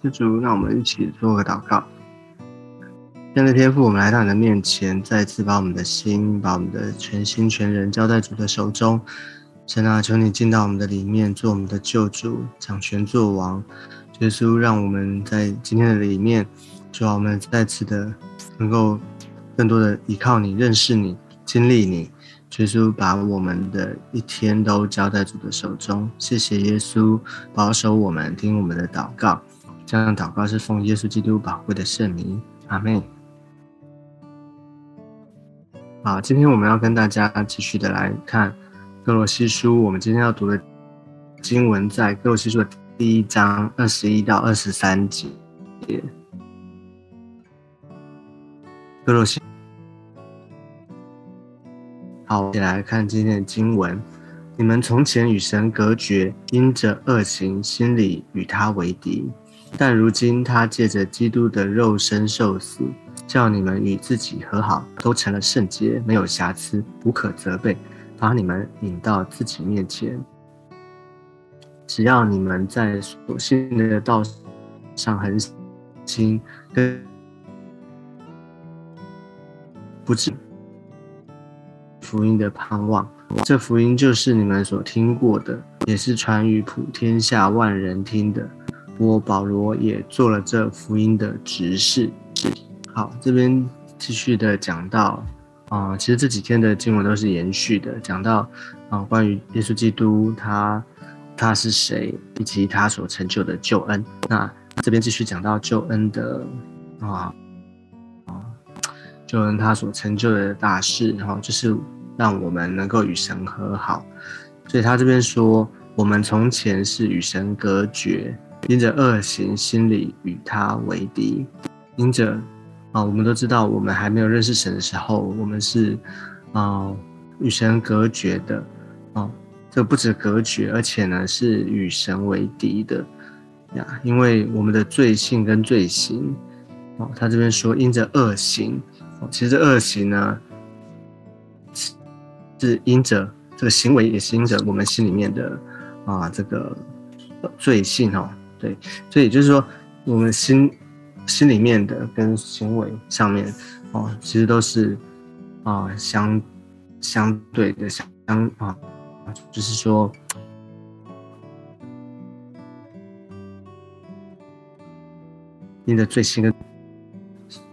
谢主，让我们一起做个祷告。现在天父，我们来到你的面前，再次把我们的心、把我们的全心全人交在主的手中。神啊，求你进到我们的里面，做我们的救主，掌权作王。耶稣，让我们在今天的里面，主啊，我们再次的能够更多的依靠你，认识你，经历你。耶稣，把我们的一天都交在主的手中。谢谢耶稣保守我们，听我们的祷告。这样祷告是奉耶稣基督宝贵的圣名。阿妹。好，今天我们要跟大家继续的来看。哥罗西书，我们今天要读的经文在哥罗西书的第一章二十一到二十三节。哥罗西，好，我们来看今天的经文。你们从前与神隔绝，因着恶行，心里与他为敌；但如今他借着基督的肉身受死，叫你们与自己和好，都成了圣洁，没有瑕疵，无可责备。把你们引到自己面前，只要你们在所信的道上恒心，跟不止福音的盼望，这福音就是你们所听过的，也是传于普天下万人听的。我保罗也做了这福音的执事。好，这边继续的讲到。啊，其实这几天的经文都是延续的，讲到啊，关于耶稣基督他他是谁，以及他所成就的救恩。那这边继续讲到救恩的啊啊，救恩他所成就的大事，然后就是让我们能够与神和好。所以他这边说，我们从前是与神隔绝，因着恶行，心里与他为敌，因着。啊，我们都知道，我们还没有认识神的时候，我们是啊与神隔绝的。啊，这不止隔绝，而且呢是与神为敌的呀。因为我们的罪性跟罪行，哦，他这边说因着恶行，哦，其实恶行呢是因着这个行为，也是因着我们心里面的啊这个罪性哦。对，所以就是说我们心。心里面的跟行为上面，哦，其实都是啊相相对的相啊，就是说，你的罪行跟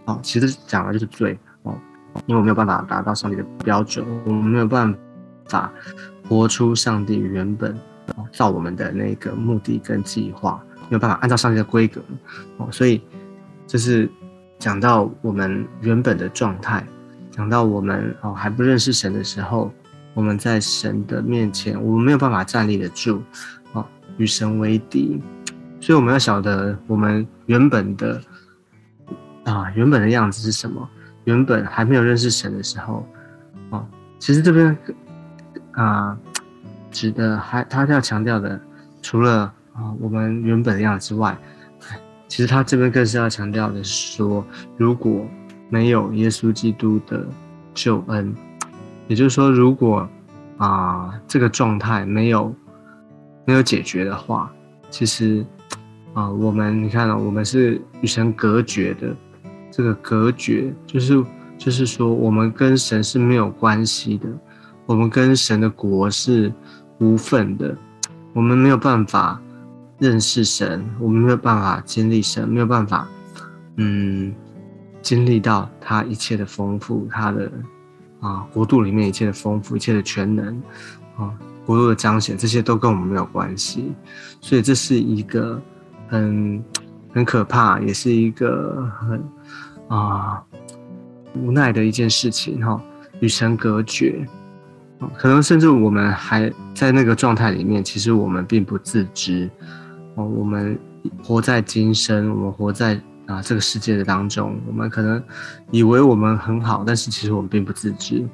哦，其实讲的就是罪哦，因为我没有办法达到上帝的标准，我们没有办法活出上帝原本造我们的那个目的跟计划，没有办法按照上帝的规格哦，所以。就是讲到我们原本的状态，讲到我们哦还不认识神的时候，我们在神的面前，我们没有办法站立得住，哦，与神为敌，所以我们要晓得我们原本的啊原本的样子是什么。原本还没有认识神的时候，哦，其实这边啊指的还他要强调的，除了啊我们原本的样子之外。其实他这边更是要强调的是说，如果没有耶稣基督的救恩，也就是说，如果啊这个状态没有没有解决的话，其实啊我们你看了，我们是与神隔绝的，这个隔绝就是就是说，我们跟神是没有关系的，我们跟神的国是无份的，我们没有办法。认识神，我们没有办法经历神，没有办法，嗯，经历到他一切的丰富，他的啊国度里面一切的丰富，一切的全能，啊国度的彰显，这些都跟我们没有关系，所以这是一个很很可怕，也是一个很啊无奈的一件事情哈，与神隔绝，可能甚至我们还在那个状态里面，其实我们并不自知。哦，我们活在今生，我们活在啊这个世界的当中，我们可能以为我们很好，但是其实我们并不自知。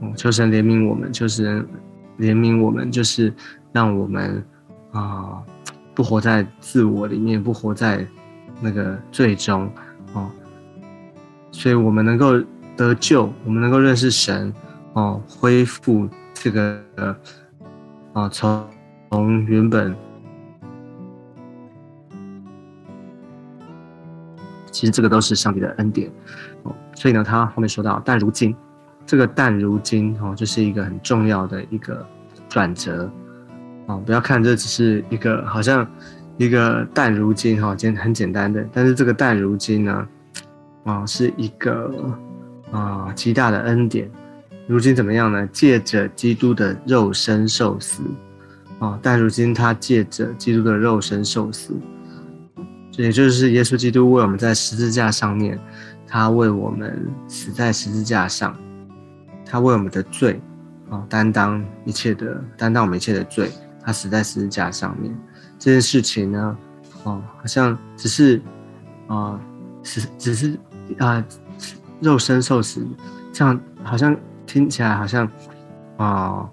哦，求神怜悯我们，就是怜悯我们，就是让我们啊不活在自我里面，不活在那个最终哦，所以我们能够得救，我们能够认识神哦，恢复这个啊从从原本。其实这个都是上帝的恩典哦。所以呢，他后面说到，但如今这个但如今哦，就是一个很重要的一个转折哦。不要看这只是一个好像一个但如今哈，简很简单的，但是这个但如今呢，啊，是一个啊极大的恩典。如今怎么样呢？借着基督的肉身受死啊，但如今他借着基督的肉身受死。也就是耶稣基督为我们在十字架上面，他为我们死在十字架上，他为我们的罪啊担当一切的担当我们一切的罪，他死在十字架上面这件事情呢，哦，好像只是啊，只只是啊肉身受死，这样好像听起来好像啊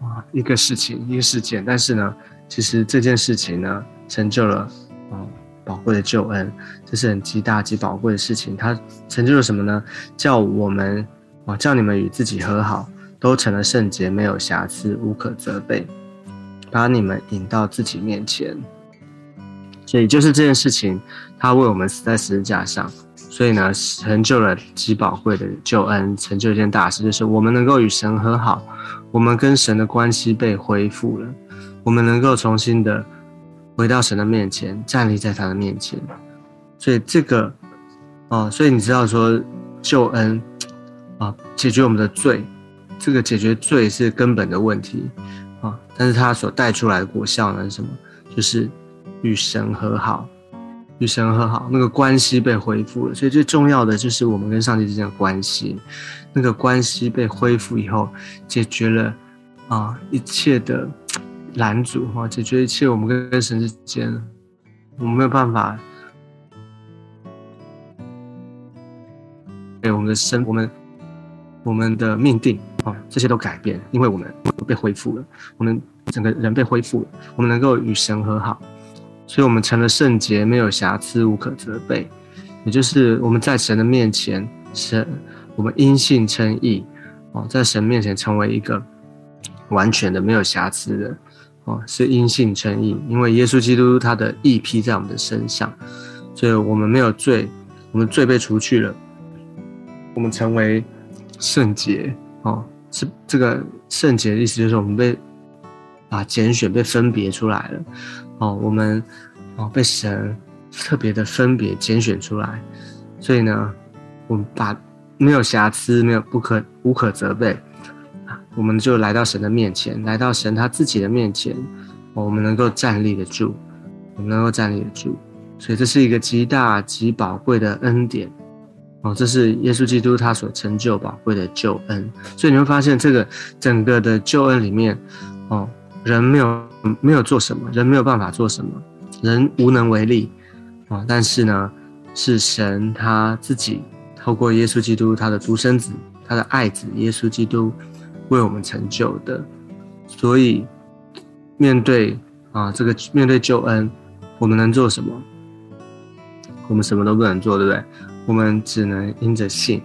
啊一个事情一个事件，但是呢，其实这件事情呢成就了啊。宝贵的救恩，这是很极大极宝贵的事情。它成就了什么呢？叫我们啊，叫你们与自己和好，都成了圣洁，没有瑕疵，无可责备，把你们引到自己面前。所以就是这件事情，他为我们死在十字架上，所以呢，成就了极宝贵的救恩，成就一件大事，就是我们能够与神和好，我们跟神的关系被恢复了，我们能够重新的。回到神的面前，站立在他的面前，所以这个，哦，所以你知道说救恩，啊，解决我们的罪，这个解决罪是根本的问题，啊，但是它所带出来的果效呢是什么？就是与神和好，与神和好，那个关系被恢复了。所以最重要的就是我们跟上帝之间的关系，那个关系被恢复以后，解决了啊一切的。拦阻哈，解决一切我们跟神之间，我们没有办法，对我们的生，我们我们的命定啊，这些都改变，因为我们被恢复了，我们整个人被恢复了，我们能够与神和好，所以我们成了圣洁，没有瑕疵，无可责备，也就是我们在神的面前，神我们因信称义哦，在神面前成为一个完全的、没有瑕疵的。哦，是因信称义，因为耶稣基督他的义披在我们的身上，所以我们没有罪，我们罪被除去了，我们成为圣洁。哦，是这个圣洁的意思，就是我们被啊拣选、被分别出来了。哦，我们哦被神特别的分别拣选出来，所以呢，我们把没有瑕疵、没有不可无可责备。我们就来到神的面前，来到神他自己的面前，我们能够站立得住，我们能够站立得住，所以这是一个极大极宝贵的恩典哦，这是耶稣基督他所成就宝贵的救恩。所以你会发现，这个整个的救恩里面，哦，人没有没有做什么，人没有办法做什么，人无能为力啊。但是呢，是神他自己透过耶稣基督他的独生子，他的爱子耶稣基督。为我们成就的，所以面对啊这个面对救恩，我们能做什么？我们什么都不能做，对不对？我们只能因着信，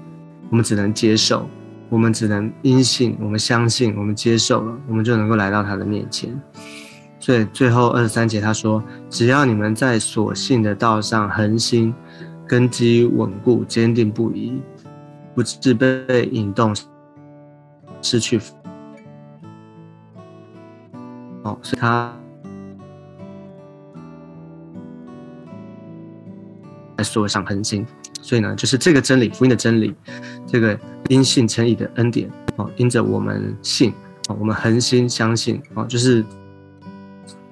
我们只能接受，我们只能因信，我们相信，我们接受了，我们就能够来到他的面前。所以最后二十三节他说：“只要你们在所信的道上恒心，根基稳固，坚定不移，不致被引动。”失去，哦，所以他在说上恒心，所以呢，就是这个真理，福音的真理，这个因信称义的恩典，哦，因着我们信，哦，我们恒心相信，哦，就是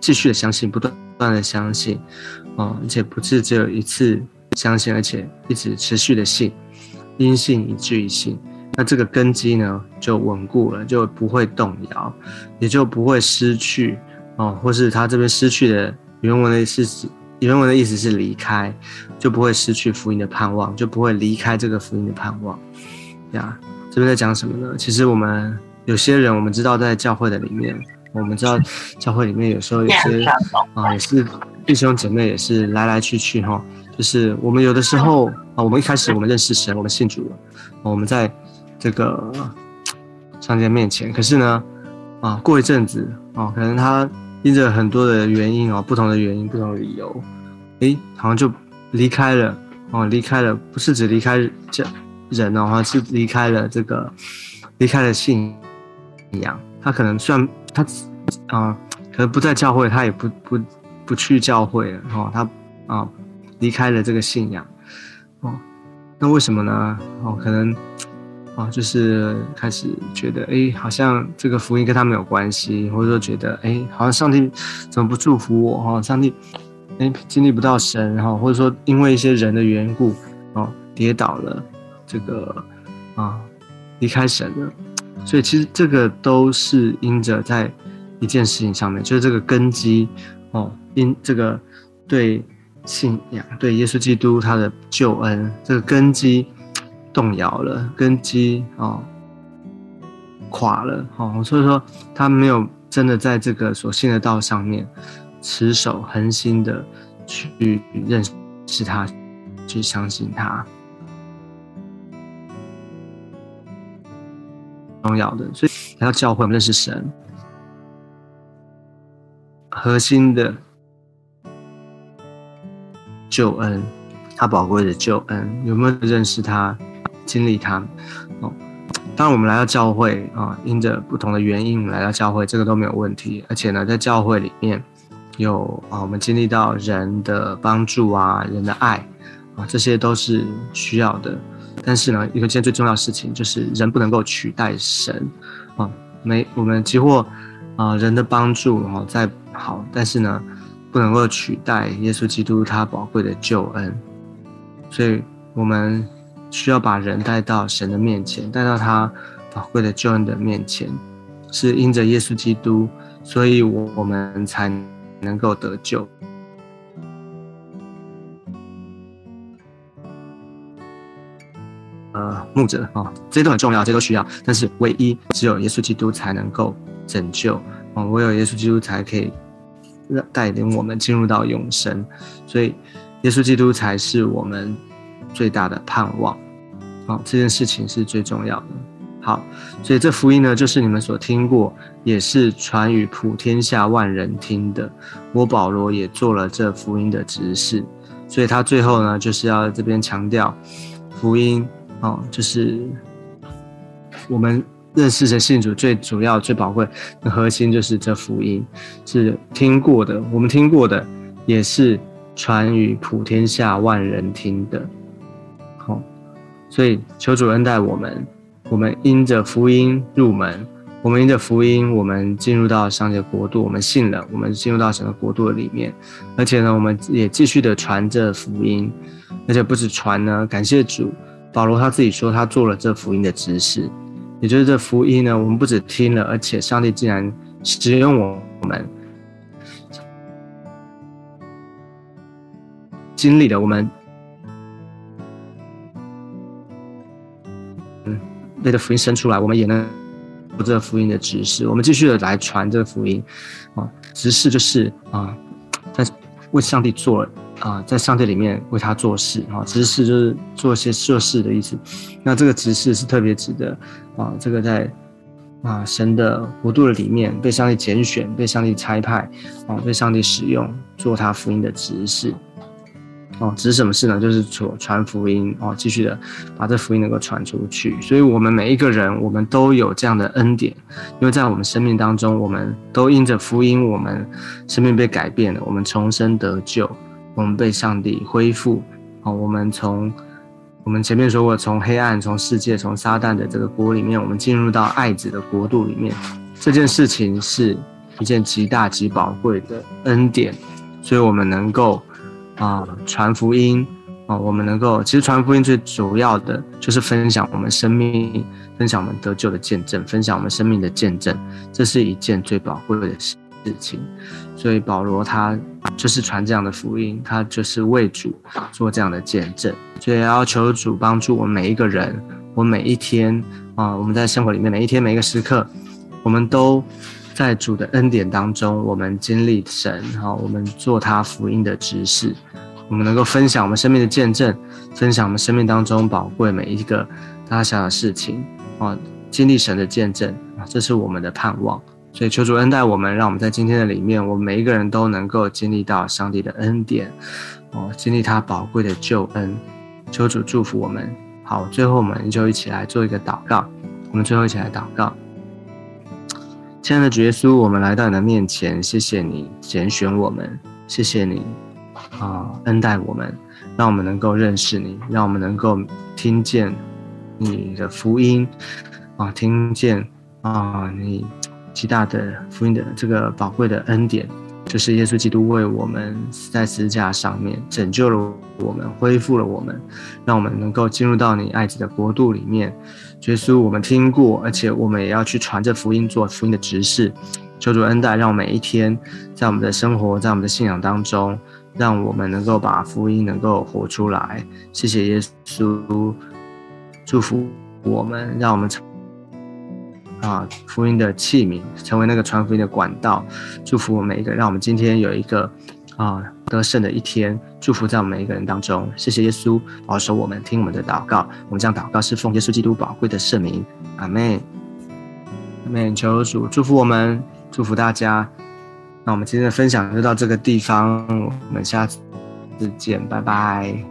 继续的相信，不断不断的相信，哦，而且不是只有一次相信，而且一直持续的信，因信以至于信。那这个根基呢，就稳固了，就不会动摇，也就不会失去哦，或是他这边失去的原文的意思，原文的意思是离开，就不会失去福音的盼望，就不会离开这个福音的盼望。呀，这边在讲什么呢？其实我们有些人，我们知道在教会的里面，我们知道教会里面有时候有些啊，也是弟兄姐妹也是来来去去哈，就是我们有的时候啊，我们一开始我们认识神，我们信主了，我们在。这个上帝面前，可是呢，啊，过一阵子啊，可能他因着很多的原因哦，不同的原因、不同的理由，诶，好像就离开了，哦，离开了，不是只离开这人哦，是离开了这个，离开了信仰。他可能虽然他啊，可能不在教会，他也不不不去教会了哦，他啊离开了这个信仰哦。那为什么呢？哦，可能。啊，就是开始觉得，哎，好像这个福音跟他没有关系，或者说觉得，哎，好像上帝怎么不祝福我？哈，上帝，哎，经历不到神，哈，或者说因为一些人的缘故，哦，跌倒了，这个啊，离开神了。所以其实这个都是因着在一件事情上面，就是这个根基，哦，因这个对信仰、对耶稣基督他的救恩这个根基。动摇了，根基哦垮了哦，所以说他没有真的在这个所信的道上面持守恒心的去认识他，去相信他，重要的。所以来到教会，我们认识神核心的救恩，他宝贵的救恩，有没有认识他？经历它，哦，当然我们来到教会啊，因着不同的原因来到教会，这个都没有问题。而且呢，在教会里面有啊，我们经历到人的帮助啊，人的爱啊，这些都是需要的。但是呢，一个件最重要的事情就是人不能够取代神啊，没我们几乎啊人的帮助啊再好，但是呢，不能够取代耶稣基督他宝贵的救恩，所以我们。需要把人带到神的面前，带到他宝贵的救恩的面前，是因着耶稣基督，所以我我们才能够得救。呃，牧者啊，这些都很重要，这些都需要，但是唯一只有耶稣基督才能够拯救啊，唯有耶稣基督才可以带领我们进入到永生，所以耶稣基督才是我们。最大的盼望，好，这件事情是最重要的。好，所以这福音呢，就是你们所听过，也是传与普天下万人听的。我保罗也做了这福音的执事，所以他最后呢，就是要这边强调福音，哦，就是我们认识的信主最主要、最宝贵的核心，就是这福音是听过的，我们听过的，也是传与普天下万人听的。所以求主恩待我们，我们因着福音入门，我们因着福音，我们进入到上帝的国度，我们信了，我们进入到神的国度的里面，而且呢，我们也继续的传这福音，而且不止传呢，感谢主，保罗他自己说他做了这福音的指示，也就是这福音呢，我们不止听了，而且上帝竟然使用我们，经历了我们。类的福音生出来，我们也能有这个福音的指示。我们继续的来传这个福音，啊，指示就是啊，在为上帝做啊，在上帝里面为他做事啊，指示就是做一些设事的意思。那这个指示是特别指的啊，这个在啊神的国度的里面被上帝拣选、被上帝差派啊、被上帝使用做他福音的指示。哦，只是什么事呢？就是传传福音哦，继续的把这福音能够传出去。所以，我们每一个人，我们都有这样的恩典，因为在我们生命当中，我们都因着福音，我们生命被改变了，我们重生得救，我们被上帝恢复。哦，我们从我们前面说过，从黑暗、从世界、从撒旦的这个国里面，我们进入到爱子的国度里面。这件事情是一件极大极宝贵的恩典，所以我们能够。啊，传福音啊，我们能够其实传福音最主要的就是分享我们生命，分享我们得救的见证，分享我们生命的见证，这是一件最宝贵的事情。所以保罗他就是传这样的福音，他就是为主做这样的见证。所以要求主帮助我们每一个人，我每一天啊，我们在生活里面每一天每一个时刻，我们都。在主的恩典当中，我们经历神，哈，我们做他福音的执事，我们能够分享我们生命的见证，分享我们生命当中宝贵每一个大小的事情，啊，经历神的见证，啊，这是我们的盼望。所以求主恩待我们，让我们在今天的里面，我们每一个人都能够经历到上帝的恩典，哦，经历他宝贵的救恩，求主祝福我们。好，最后我们就一起来做一个祷告。我们最后一起来祷告。亲爱的主耶稣，我们来到你的面前，谢谢你拣选我们，谢谢你啊恩待我们，让我们能够认识你，让我们能够听见你的福音啊，听见啊你极大的福音的这个宝贵的恩典。就是耶稣基督为我们死在十字架上面，拯救了我们，恢复了我们，让我们能够进入到你爱子的国度里面。耶稣，我们听过，而且我们也要去传这福音，做福音的执事。求主恩待，让每一天在我们的生活，在我们的信仰当中，让我们能够把福音能够活出来。谢谢耶稣，祝福我们，让我们成。啊，福音的器皿，成为那个传福音的管道，祝福我们每一个，让我们今天有一个啊得胜的一天，祝福在我们每一个人当中。谢谢耶稣保守我们，听我们的祷告。我们将祷告是奉耶稣基督宝贵的圣名，阿门。阿门。求主祝福我们，祝福大家。那我们今天的分享就到这个地方，我们下次见，拜拜。